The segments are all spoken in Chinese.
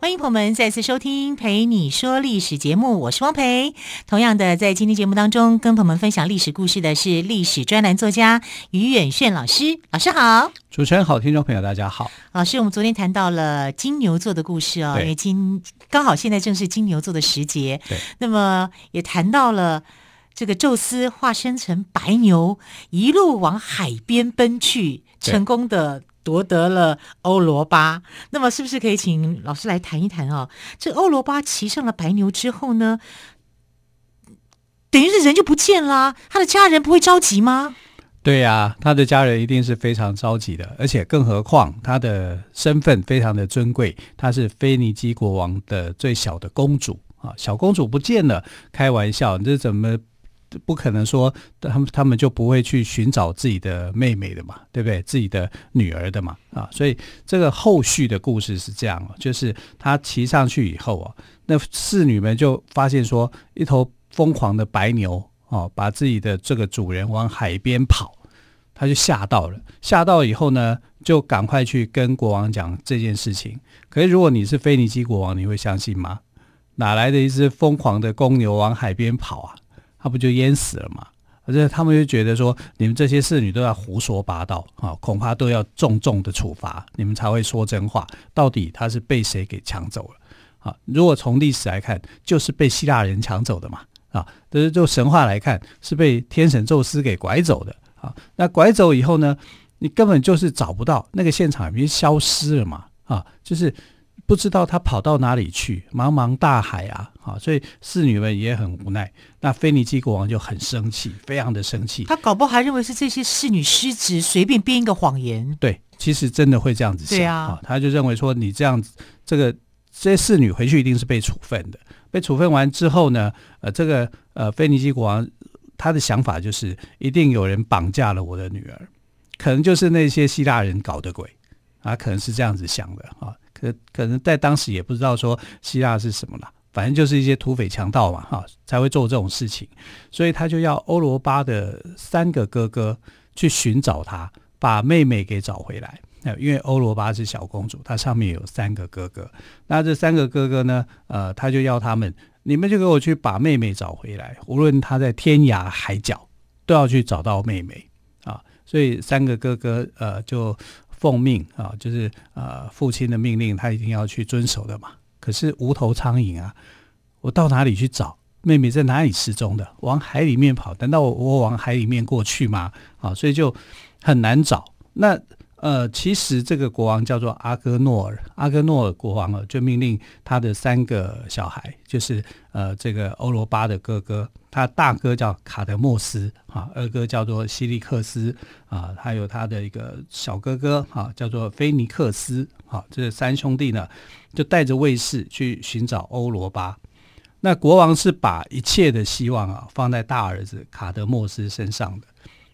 欢迎朋友们再次收听《陪你说历史》节目，我是汪培。同样的，在今天节目当中，跟朋友们分享历史故事的是历史专栏作家于远炫老师。老师好，主持人好，听众朋友大家好。老师，我们昨天谈到了金牛座的故事哦，因为今刚好现在正是金牛座的时节。对，那么也谈到了这个宙斯化身成白牛，一路往海边奔去，成功的。夺得了欧罗巴，那么是不是可以请老师来谈一谈啊？这欧罗巴骑上了白牛之后呢，等于是人就不见了，他的家人不会着急吗？对呀、他的家人一定是非常着急的，而且更何况他的身份非常的尊贵，他是腓尼基国王的最小的公主啊，小公主不见了，开玩笑，你这怎么？不可能说他们他们就不会去寻找自己的妹妹的嘛，对不对？自己的女儿的嘛，啊，所以这个后续的故事是这样，就是他骑上去以后啊，那侍女们就发现说，一头疯狂的白牛哦，把自己的这个主人往海边跑，他就吓到了，吓到以后呢，就赶快去跟国王讲这件事情。可是如果你是腓尼基国王，你会相信吗？哪来的一只疯狂的公牛往海边跑啊？他不就淹死了吗？而且他们就觉得说，你们这些侍女都要胡说八道啊，恐怕都要重重的处罚，你们才会说真话。到底他是被谁给抢走了？啊，如果从历史来看，就是被希腊人抢走的嘛。啊，但是就神话来看，是被天神宙斯给拐走的。啊，那拐走以后呢，你根本就是找不到那个现场，已经消失了嘛。啊，就是。不知道他跑到哪里去，茫茫大海啊！啊，所以侍女们也很无奈。那腓尼基国王就很生气，非常的生气。他搞不好还认为是这些侍女失职，随便编一个谎言。对，其实真的会这样子想。啊，他就认为说你这样子，这个这些侍女回去一定是被处分的。被处分完之后呢，呃，这个呃腓尼基国王他的想法就是，一定有人绑架了我的女儿，可能就是那些希腊人搞的鬼啊，可能是这样子想的啊。可可能在当时也不知道说希腊是什么了，反正就是一些土匪强盗嘛，哈，才会做这种事情，所以他就要欧罗巴的三个哥哥去寻找他，把妹妹给找回来。那因为欧罗巴是小公主，她上面有三个哥哥，那这三个哥哥呢，呃，他就要他们，你们就给我去把妹妹找回来，无论他在天涯海角，都要去找到妹妹啊。所以三个哥哥，呃，就。奉命啊，就是呃父亲的命令，他一定要去遵守的嘛。可是无头苍蝇啊，我到哪里去找妹妹？在哪里失踪的？往海里面跑，难道我我往海里面过去吗？啊，所以就很难找。那呃，其实这个国王叫做阿戈诺尔，阿戈诺尔国王啊，就命令他的三个小孩，就是呃这个欧罗巴的哥哥。他大哥叫卡德莫斯啊，二哥叫做西利克斯啊，还有他的一个小哥哥啊，叫做菲尼克斯啊。这三兄弟呢，就带着卫士去寻找欧罗巴。那国王是把一切的希望啊放在大儿子卡德莫斯身上的。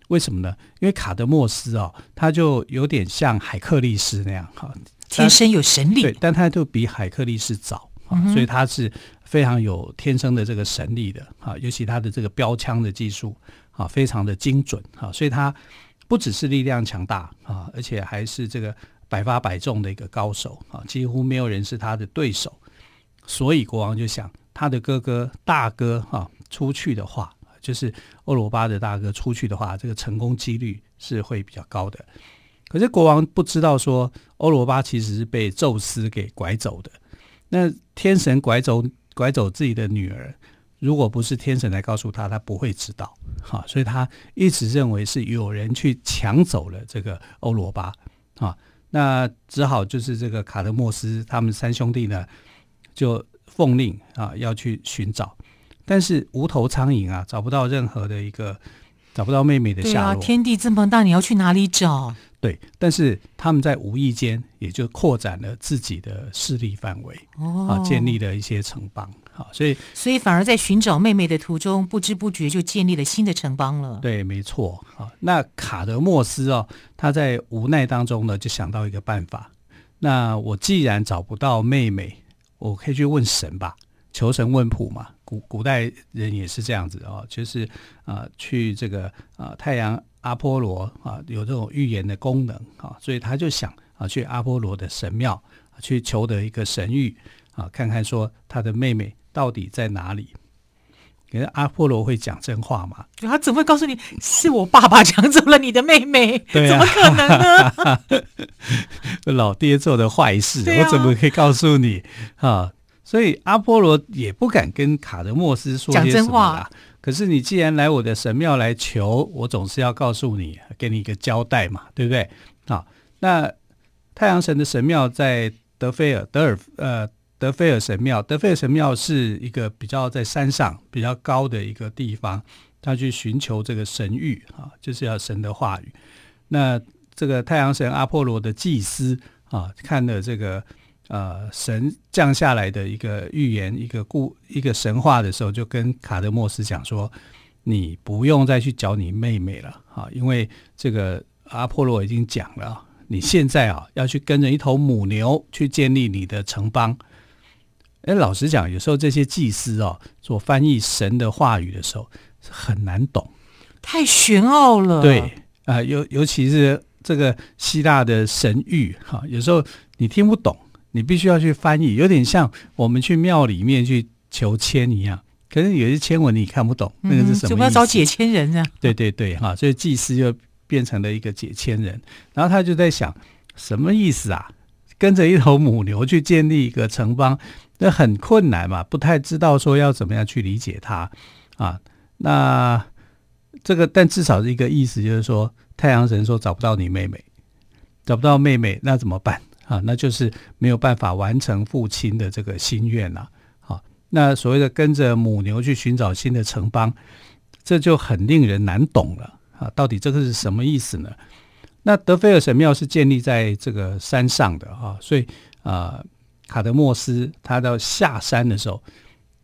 为什么呢？因为卡德莫斯啊，他就有点像海克力士那样哈，天生有神力。对，但他就比海克力士早啊，所以他是。非常有天生的这个神力的啊，尤其他的这个标枪的技术啊，非常的精准啊，所以他不只是力量强大啊，而且还是这个百发百中的一个高手啊，几乎没有人是他的对手。所以国王就想，他的哥哥大哥哈出去的话，就是欧罗巴的大哥出去的话，这个成功几率是会比较高的。可是国王不知道说，欧罗巴其实是被宙斯给拐走的。那天神拐走。拐走自己的女儿，如果不是天神来告诉他，他不会知道。哈，所以他一直认为是有人去抢走了这个欧罗巴。啊，那只好就是这个卡德莫斯他们三兄弟呢，就奉令啊要去寻找，但是无头苍蝇啊，找不到任何的一个，找不到妹妹的下落。啊，天地这么大，你要去哪里找？对，但是他们在无意间也就扩展了自己的势力范围，哦、啊，建立了一些城邦啊，所以所以反而在寻找妹妹的途中，不知不觉就建立了新的城邦了。对，没错啊。那卡德莫斯哦，他在无奈当中呢，就想到一个办法。那我既然找不到妹妹，我可以去问神吧，求神问卜嘛。古古代人也是这样子哦，就是啊、呃，去这个啊、呃、太阳阿波罗啊，有这种预言的功能啊，所以他就想啊，去阿波罗的神庙去求得一个神谕啊，看看说他的妹妹到底在哪里。可是阿波罗会讲真话吗？他怎么会告诉你是我爸爸抢走了你的妹妹？对啊，怎么可能呢？老爹做的坏事，啊、我怎么可以告诉你啊？所以阿波罗也不敢跟卡德莫斯说些什么啦。可是你既然来我的神庙来求，我总是要告诉你，给你一个交代嘛，对不对？好，那太阳神的神庙在德菲尔德尔呃德菲尔神庙，德菲尔神庙是一个比较在山上比较高的一个地方，他去寻求这个神谕啊，就是要神的话语。那这个太阳神阿波罗的祭司啊，看了这个。呃，神降下来的一个预言，一个故一个神话的时候，就跟卡德莫斯讲说：“你不用再去找你妹妹了，哈，因为这个阿波罗已经讲了，你现在啊要去跟着一头母牛去建立你的城邦。”哎，老实讲，有时候这些祭司哦，做翻译神的话语的时候是很难懂，太玄奥了。对啊，呃，尤尤其是这个希腊的神谕，哈，有时候你听不懂。你必须要去翻译，有点像我们去庙里面去求签一样。可是有些签文你看不懂，那个是什么意思？怎么要找解签人呢？对对对，哈，所以祭司就变成了一个解签人。然后他就在想，什么意思啊？跟着一头母牛去建立一个城邦，那很困难嘛，不太知道说要怎么样去理解它啊。那这个，但至少是一个意思，就是说太阳神说找不到你妹妹，找不到妹妹，那怎么办？啊，那就是没有办法完成父亲的这个心愿了。好，那所谓的跟着母牛去寻找新的城邦，这就很令人难懂了。啊，到底这个是什么意思呢？那德菲尔神庙是建立在这个山上的啊，所以啊，卡德莫斯他到下山的时候，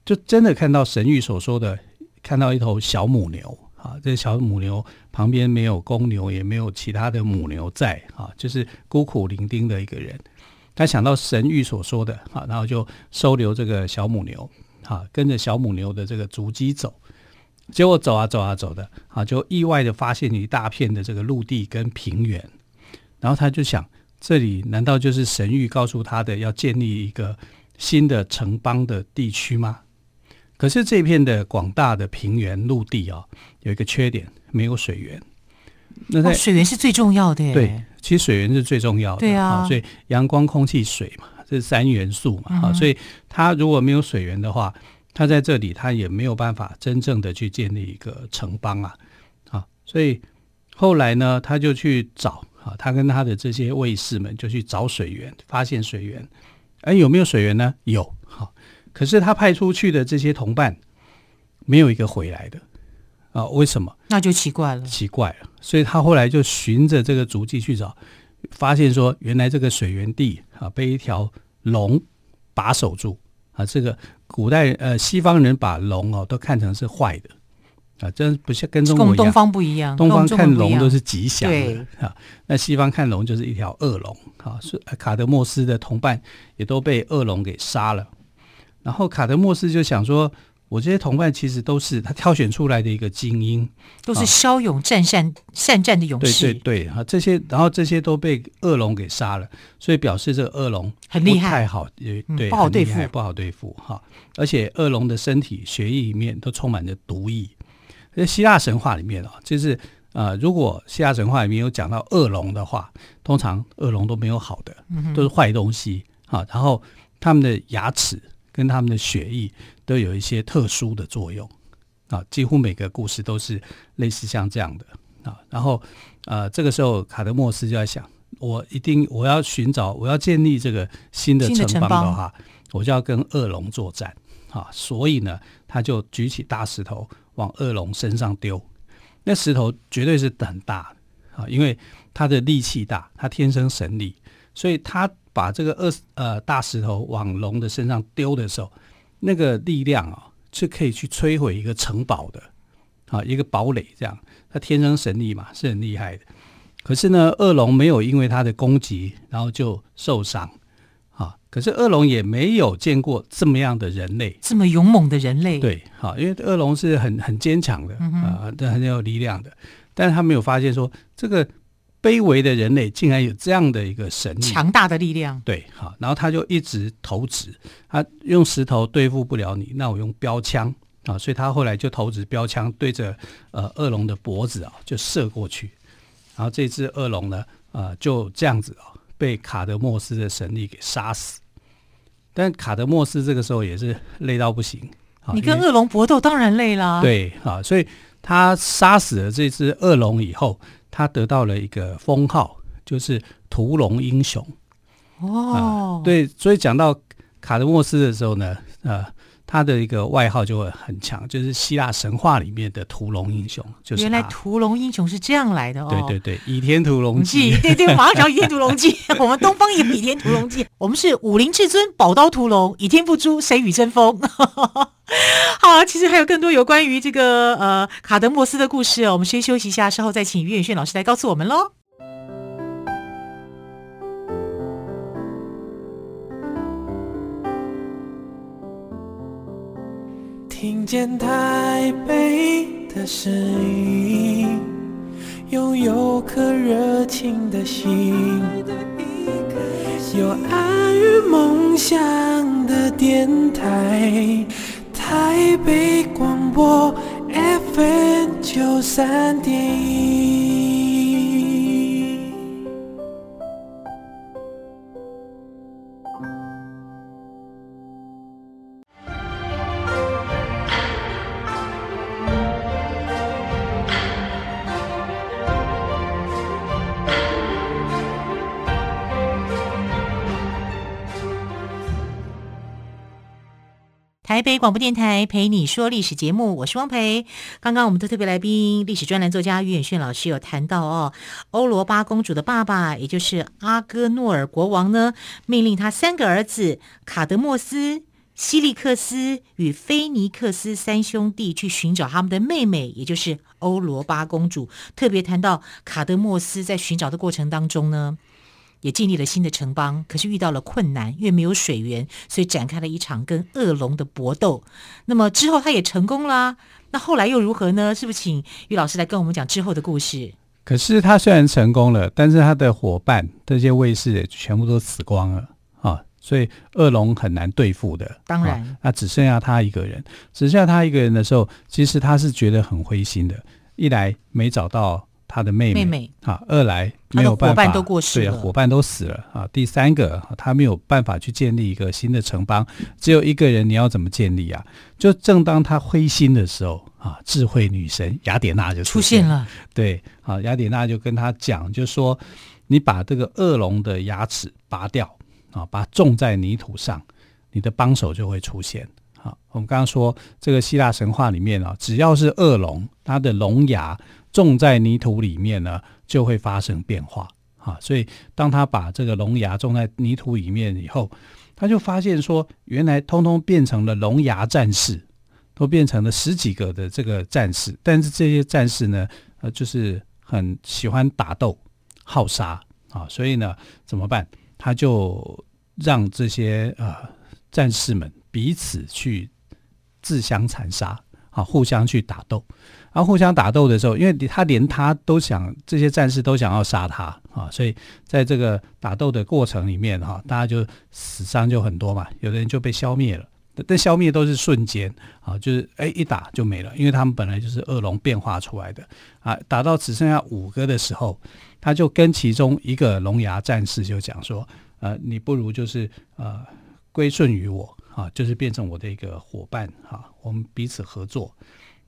就真的看到神谕所说的，看到一头小母牛。啊，这小母牛旁边没有公牛，也没有其他的母牛在啊，就是孤苦伶仃的一个人。他想到神谕所说的啊，然后就收留这个小母牛，啊，跟着小母牛的这个足迹走。结果走啊走啊走的，啊，就意外的发现一大片的这个陆地跟平原。然后他就想，这里难道就是神谕告诉他的要建立一个新的城邦的地区吗？可是这片的广大的平原陆地啊，有一个缺点，没有水源。那在、哦、水源是最重要的。对，其实水源是最重要的。对啊，所以阳光、空气、水嘛，这是三元素嘛。啊、嗯，所以它如果没有水源的话，它在这里它也没有办法真正的去建立一个城邦啊。啊，所以后来呢，他就去找啊，他跟他的这些卫士们就去找水源，发现水源。哎，有没有水源呢？有。好。可是他派出去的这些同伴，没有一个回来的啊？为什么？那就奇怪了。奇怪了，所以他后来就循着这个足迹去找，发现说，原来这个水源地啊，被一条龙把守住啊。这个古代呃，西方人把龙哦都看成是坏的啊，真不像跟中国一样，跟东方不一样。东方看龙都是吉祥的啊，那西方看龙就是一条恶龙啊。是卡德莫斯的同伴也都被恶龙给杀了。然后卡德莫斯就想说，我这些同伴其实都是他挑选出来的一个精英，都是骁勇战善善战的勇士。对对对，啊，这些然后这些都被恶龙给杀了，所以表示这个恶龙很厉害，太好，也对，不好对付，不好对付哈。而且恶龙的身体血液里面都充满着毒液。在希腊神话里面啊，就是呃，如果希腊神话里面有讲到恶龙的话，通常恶龙都没有好的，都是坏东西啊。然后他们的牙齿。跟他们的血液都有一些特殊的作用啊，几乎每个故事都是类似像这样的啊。然后呃，这个时候卡德莫斯就在想，我一定我要寻找，我要建立这个新的城邦的话，我就要跟恶龙作战啊。所以呢，他就举起大石头往恶龙身上丢。那石头绝对是很大啊，因为他的力气大，他天生神力，所以他。把这个二呃大石头往龙的身上丢的时候，那个力量啊，是可以去摧毁一个城堡的啊，一个堡垒这样。他天生神力嘛，是很厉害的。可是呢，恶龙没有因为他的攻击然后就受伤啊。可是恶龙也没有见过这么样的人类，这么勇猛的人类。对，好，因为恶龙是很很坚强的啊，都很有力量的。但是他没有发现说这个。卑微的人类竟然有这样的一个神力，强大的力量。对，好，然后他就一直投掷，他用石头对付不了你，那我用标枪啊，所以他后来就投掷标枪对着呃恶龙的脖子啊就射过去，然后这只恶龙呢啊、呃、就这样子啊被卡德莫斯的神力给杀死，但卡德莫斯这个时候也是累到不行，你跟恶龙搏斗当然累啦，对啊，所以他杀死了这只恶龙以后。他得到了一个封号，就是屠龙英雄。哦、呃，对，所以讲到卡德莫斯的时候呢，呃，他的一个外号就会很强，就是希腊神话里面的屠龙英雄。就是原来屠龙英雄是这样来的哦。对对对，《倚天屠龙记》对对，马上讲《倚天屠龙记》，我们东方也《倚天屠龙记》，我们是武林至尊，宝刀屠龙，倚天不诛，谁与争锋？好，其实还有更多有关于这个呃卡德莫斯的故事哦。我们先休息一下，稍后再请于远炫老师来告诉我们喽。听见台北的声音，拥有颗热情的心，有爱与梦想的电台。台北广播 FM 九三点一。台北广播电台陪你说历史节目，我是汪培。刚刚我们的特别来宾，历史专栏作家于远炫老师有谈到哦，欧罗巴公主的爸爸，也就是阿戈诺尔国王呢，命令他三个儿子卡德莫斯、西利克斯与菲尼克斯三兄弟去寻找他们的妹妹，也就是欧罗巴公主。特别谈到卡德莫斯在寻找的过程当中呢。也建立了新的城邦，可是遇到了困难，因为没有水源，所以展开了一场跟恶龙的搏斗。那么之后他也成功了，那后来又如何呢？是不是请于老师来跟我们讲之后的故事？可是他虽然成功了，但是他的伙伴这些卫士也全部都死光了啊，所以恶龙很难对付的。当然，啊，那只剩下他一个人，只剩下他一个人的时候，其实他是觉得很灰心的。一来没找到。他的妹妹，妹妹啊，二来没有办法，伙伴都过世了，对，伙伴都死了啊。第三个，他没有办法去建立一个新的城邦，只有一个人，你要怎么建立啊？就正当他灰心的时候啊，智慧女神雅典娜就出现，出现了。对，啊，雅典娜就跟他讲，就说你把这个恶龙的牙齿拔掉啊，把它种在泥土上，你的帮手就会出现。好，我们刚刚说这个希腊神话里面啊，只要是恶龙，它的龙牙。种在泥土里面呢，就会发生变化啊！所以当他把这个龙牙种在泥土里面以后，他就发现说，原来通通变成了龙牙战士，都变成了十几个的这个战士。但是这些战士呢，呃，就是很喜欢打斗、好杀啊！所以呢，怎么办？他就让这些呃战士们彼此去自相残杀啊，互相去打斗。然后互相打斗的时候，因为他连他都想，这些战士都想要杀他啊，所以在这个打斗的过程里面哈，大家就死伤就很多嘛，有的人就被消灭了，但消灭都是瞬间啊，就是哎一打就没了，因为他们本来就是恶龙变化出来的啊，打到只剩下五个的时候，他就跟其中一个龙牙战士就讲说，呃，你不如就是呃归顺于我啊，就是变成我的一个伙伴哈，我们彼此合作。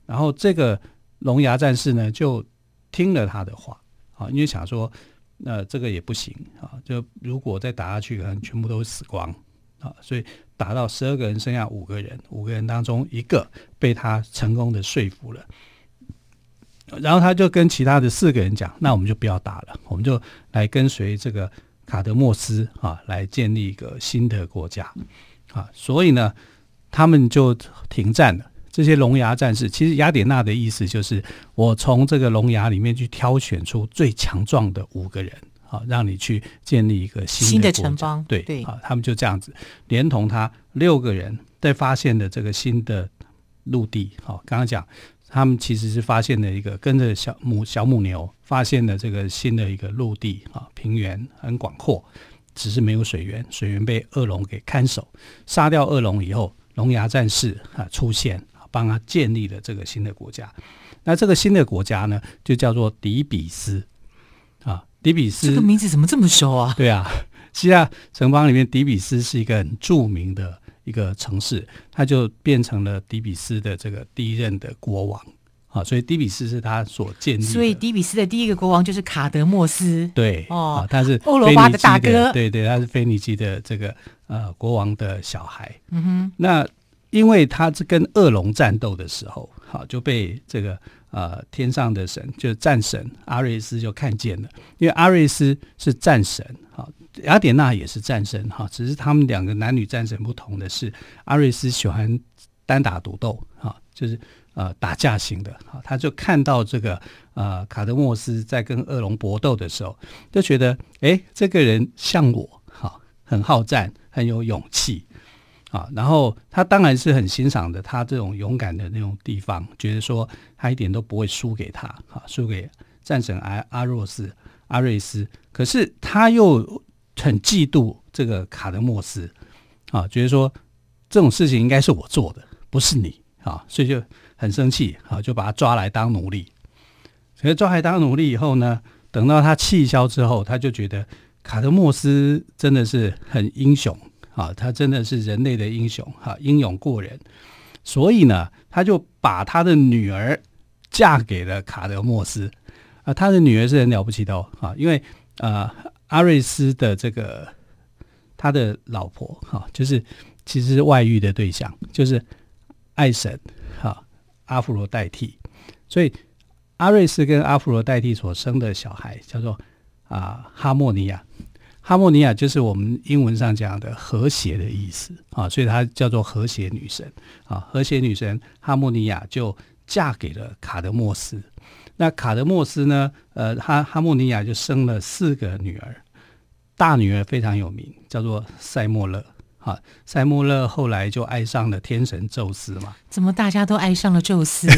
然后这个龙牙战士呢，就听了他的话啊，因为想说，那、这个也不行啊，就如果再打下去，可能全部都会死光啊，所以打到十二个人，剩下五个人，五个人当中一个被他成功的说服了，然后他就跟其他的四个人讲，那我们就不要打了，我们就来跟随这个卡德莫斯啊，来建立一个新的国家啊，所以呢。他们就停战了。这些龙牙战士，其实雅典娜的意思就是，我从这个龙牙里面去挑选出最强壮的五个人，好，让你去建立一个新的，城邦。对对，啊，他们就这样子，连同他六个人在发现的这个新的陆地，好，刚刚讲他们其实是发现了一个跟着小母小母牛发现了这个新的一个陆地啊，平原很广阔，只是没有水源，水源被恶龙给看守，杀掉恶龙以后，龙牙战士啊出现。帮他建立了这个新的国家，那这个新的国家呢，就叫做底比斯啊。底比斯这个名字怎么这么熟啊？对啊，希腊城邦里面底比斯是一个很著名的一个城市，它就变成了底比斯的这个第一任的国王啊。所以底比斯是他所建立的。所以底比斯的第一个国王就是卡德莫斯。对哦，他是欧罗巴的大哥。对对，他是腓尼基的这个呃国王的小孩。嗯哼，那。因为他是跟恶龙战斗的时候，好就被这个呃天上的神，就是战神阿瑞斯就看见了。因为阿瑞斯是战神，好雅典娜也是战神，哈，只是他们两个男女战神不同的是，阿瑞斯喜欢单打独斗，哈，就是呃打架型的，哈，他就看到这个呃卡德莫斯在跟恶龙搏斗的时候，就觉得哎这个人像我，哈，很好战，很有勇气。啊，然后他当然是很欣赏的，他这种勇敢的那种地方，觉得说他一点都不会输给他，哈，输给战神阿阿若斯阿瑞斯。可是他又很嫉妒这个卡德莫斯，啊，觉得说这种事情应该是我做的，不是你，啊，所以就很生气，啊，就把他抓来当奴隶。所以抓来当奴隶以后呢，等到他气消之后，他就觉得卡德莫斯真的是很英雄。啊，他真的是人类的英雄，哈，英勇过人，所以呢，他就把他的女儿嫁给了卡德莫斯，啊，他的女儿是很了不起的哦，啊，因为呃，阿瑞斯的这个他的老婆，哈，就是其实是外遇的对象，就是爱神，阿弗罗代替，所以阿瑞斯跟阿弗罗代替所生的小孩叫做啊哈莫尼亚。哈莫尼亚就是我们英文上讲的和谐的意思啊，所以她叫做和谐女神啊。和谐女神哈莫尼亚就嫁给了卡德莫斯。那卡德莫斯呢？呃，哈哈莫尼亚就生了四个女儿，大女儿非常有名，叫做塞莫勒。啊，塞莫勒后来就爱上了天神宙斯嘛。怎么大家都爱上了宙斯？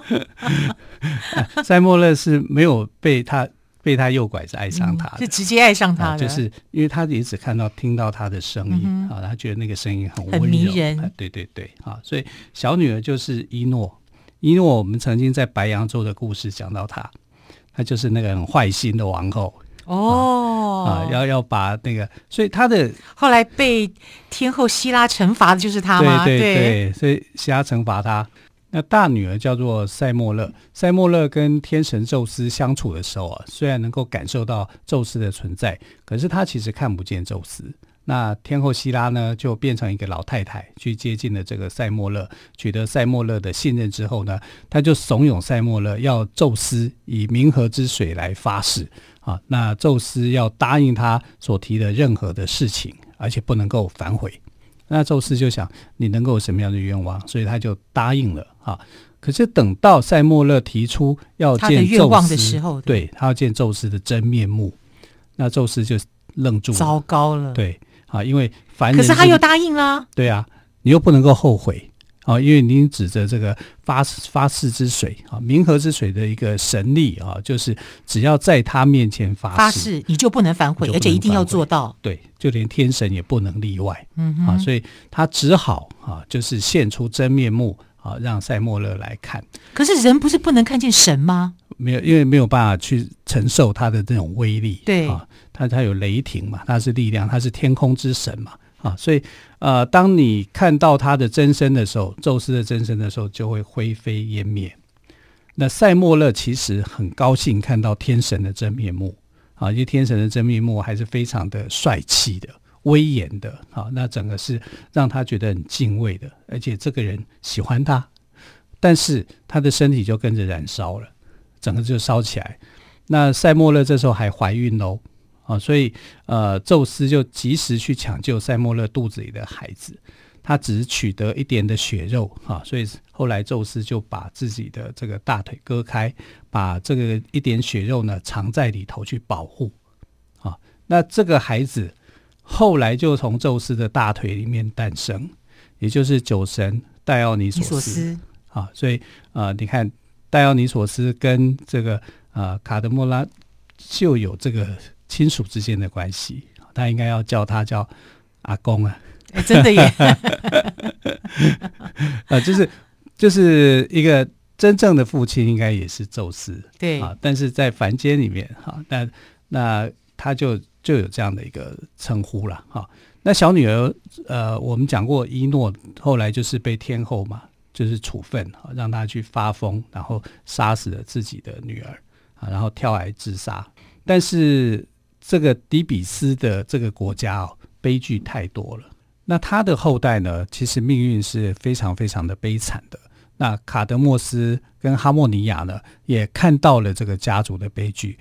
塞莫勒是没有被他。被他诱拐是爱上他，就直接爱上他，就是因为他也只看到听到他的声音啊，他觉得那个声音很温柔，很迷人。对对对，啊，所以小女儿就是伊诺。伊诺，我们曾经在白羊座的故事讲到她，她就是那个很坏心的王后哦啊，要要把那个，所以他的后来被天后希拉惩罚的就是他吗？对对对，所以希拉惩罚他。那大女儿叫做塞莫勒，塞莫勒跟天神宙斯相处的时候啊，虽然能够感受到宙斯的存在，可是他其实看不见宙斯。那天后希拉呢，就变成一个老太太去接近了这个塞莫勒，取得塞莫勒的信任之后呢，他就怂恿塞莫勒要宙斯以冥河之水来发誓啊，那宙斯要答应他所提的任何的事情，而且不能够反悔。那宙斯就想，你能够有什么样的愿望，所以他就答应了啊。可是等到塞莫勒提出要见宙斯的时候，对，他要见宙斯的真面目，那宙斯就愣住了，糟糕了。对啊，因为凡人，可是他又答应了。对啊，你又不能够后悔。啊，因为您指着这个发发誓之水啊，冥河之水的一个神力啊，就是只要在他面前发誓，发誓你就不能反悔，而且一定要做到。对，就连天神也不能例外。嗯哼啊，所以他只好啊，就是现出真面目啊，让塞莫勒来看。可是人不是不能看见神吗？没有，因为没有办法去承受他的这种威力。对啊，他他有雷霆嘛，他是力量，他是天空之神嘛。啊，所以，呃，当你看到他的真身的时候，宙斯的真身的时候，就会灰飞烟灭。那塞莫勒其实很高兴看到天神的真面目，啊，因为天神的真面目还是非常的帅气的、威严的，啊，那整个是让他觉得很敬畏的，而且这个人喜欢他，但是他的身体就跟着燃烧了，整个就烧起来。那塞莫勒这时候还怀孕喽。啊，所以呃，宙斯就及时去抢救塞莫勒肚子里的孩子。他只取得一点的血肉啊，所以后来宙斯就把自己的这个大腿割开，把这个一点血肉呢藏在里头去保护啊。那这个孩子后来就从宙斯的大腿里面诞生，也就是酒神戴奥尼索斯啊。所以啊，你看戴奥尼索斯跟这个啊卡德莫拉就有这个亲属之间的关系，他应该要叫他叫阿公啊。欸、真的耶，啊，就是就是一个真正的父亲，应该也是宙斯，对啊，但是在凡间里面，哈、啊，那那他就就有这样的一个称呼了，哈、啊。那小女儿，呃，我们讲过，伊诺后来就是被天后嘛，就是处分，啊，让他去发疯，然后杀死了自己的女儿，啊，然后跳崖自杀。但是这个底比斯的这个国家哦，悲剧太多了。那他的后代呢，其实命运是非常非常的悲惨的。那卡德莫斯跟哈莫尼亚呢，也看到了这个家族的悲剧。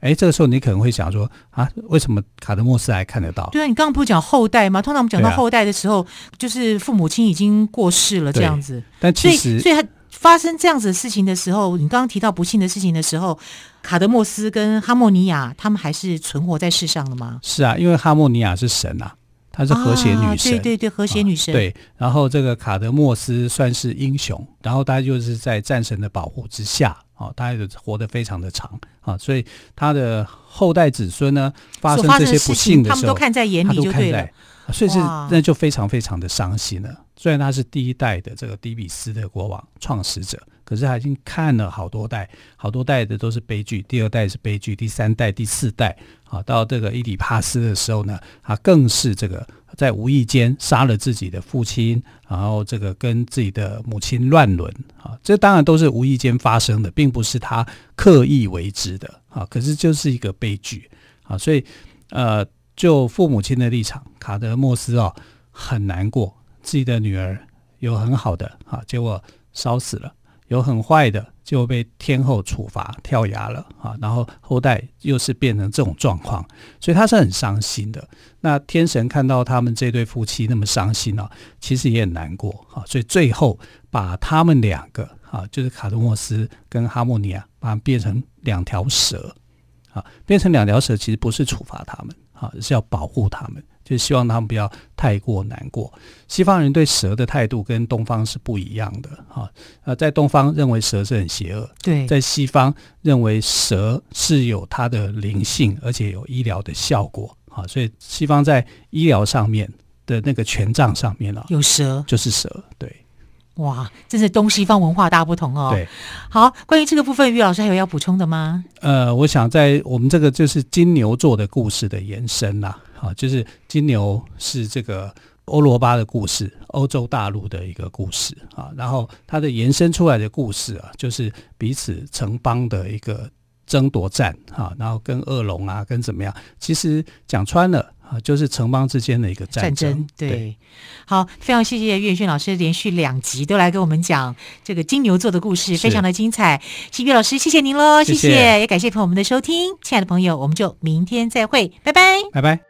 哎，这个时候你可能会想说啊，为什么卡德莫斯还看得到？对啊，你刚刚不是讲后代吗？通常我们讲到后代的时候，啊、就是父母亲已经过世了这样子。但其实，所以，所以他发生这样子的事情的时候，你刚刚提到不幸的事情的时候，卡德莫斯跟哈莫尼亚他们还是存活在世上的吗？是啊，因为哈莫尼亚是神啊。她是和谐女神，啊，对对对，和谐女神，啊。对，然后这个卡德莫斯算是英雄，然后他就是在战神的保护之下，哦，他也活得非常的长啊，所以他的后代子孙呢，发生这些不幸的时候，他们都看在眼里就对了，所以是那就非常非常的伤心了。虽然他是第一代的这个底比斯的国王创始者，可是他已经看了好多代，好多代的都是悲剧。第二代是悲剧，第三代、第四代，啊，到这个伊底帕斯的时候呢，他更是这个在无意间杀了自己的父亲，然后这个跟自己的母亲乱伦，啊，这当然都是无意间发生的，并不是他刻意为之的，啊，可是就是一个悲剧，啊，所以呃，就父母亲的立场，卡德莫斯哦很难过。自己的女儿有很好的啊，结果烧死了；有很坏的，就被天后处罚跳崖了啊。然后后代又是变成这种状况，所以他是很伤心的。那天神看到他们这对夫妻那么伤心啊，其实也很难过啊。所以最后把他们两个啊，就是卡德莫斯跟哈莫尼亚，把他们变成两条蛇啊，变成两条蛇，其实不是处罚他们啊，是要保护他们。就希望他们不要太过难过。西方人对蛇的态度跟东方是不一样的哈。呃，在东方认为蛇是很邪恶，对，在西方认为蛇是有它的灵性，而且有医疗的效果啊。所以西方在医疗上面的那个权杖上面啊，有蛇就是蛇。对，哇，真是东西方文化大不同哦。对，好，关于这个部分，于老师还有要补充的吗？呃，我想在我们这个就是金牛座的故事的延伸啦。啊，就是金牛是这个欧罗巴的故事，欧洲大陆的一个故事啊。然后它的延伸出来的故事啊，就是彼此城邦的一个争夺战啊，然后跟恶龙啊，跟怎么样？其实讲穿了啊，就是城邦之间的一个战争。战争对，对，好，非常谢谢岳轩老师连续两集都来给我们讲这个金牛座的故事，非常的精彩。谢谢岳老师，谢谢您喽，谢谢，也感谢朋友们的收听，亲爱的朋友，我们就明天再会，拜拜，拜拜。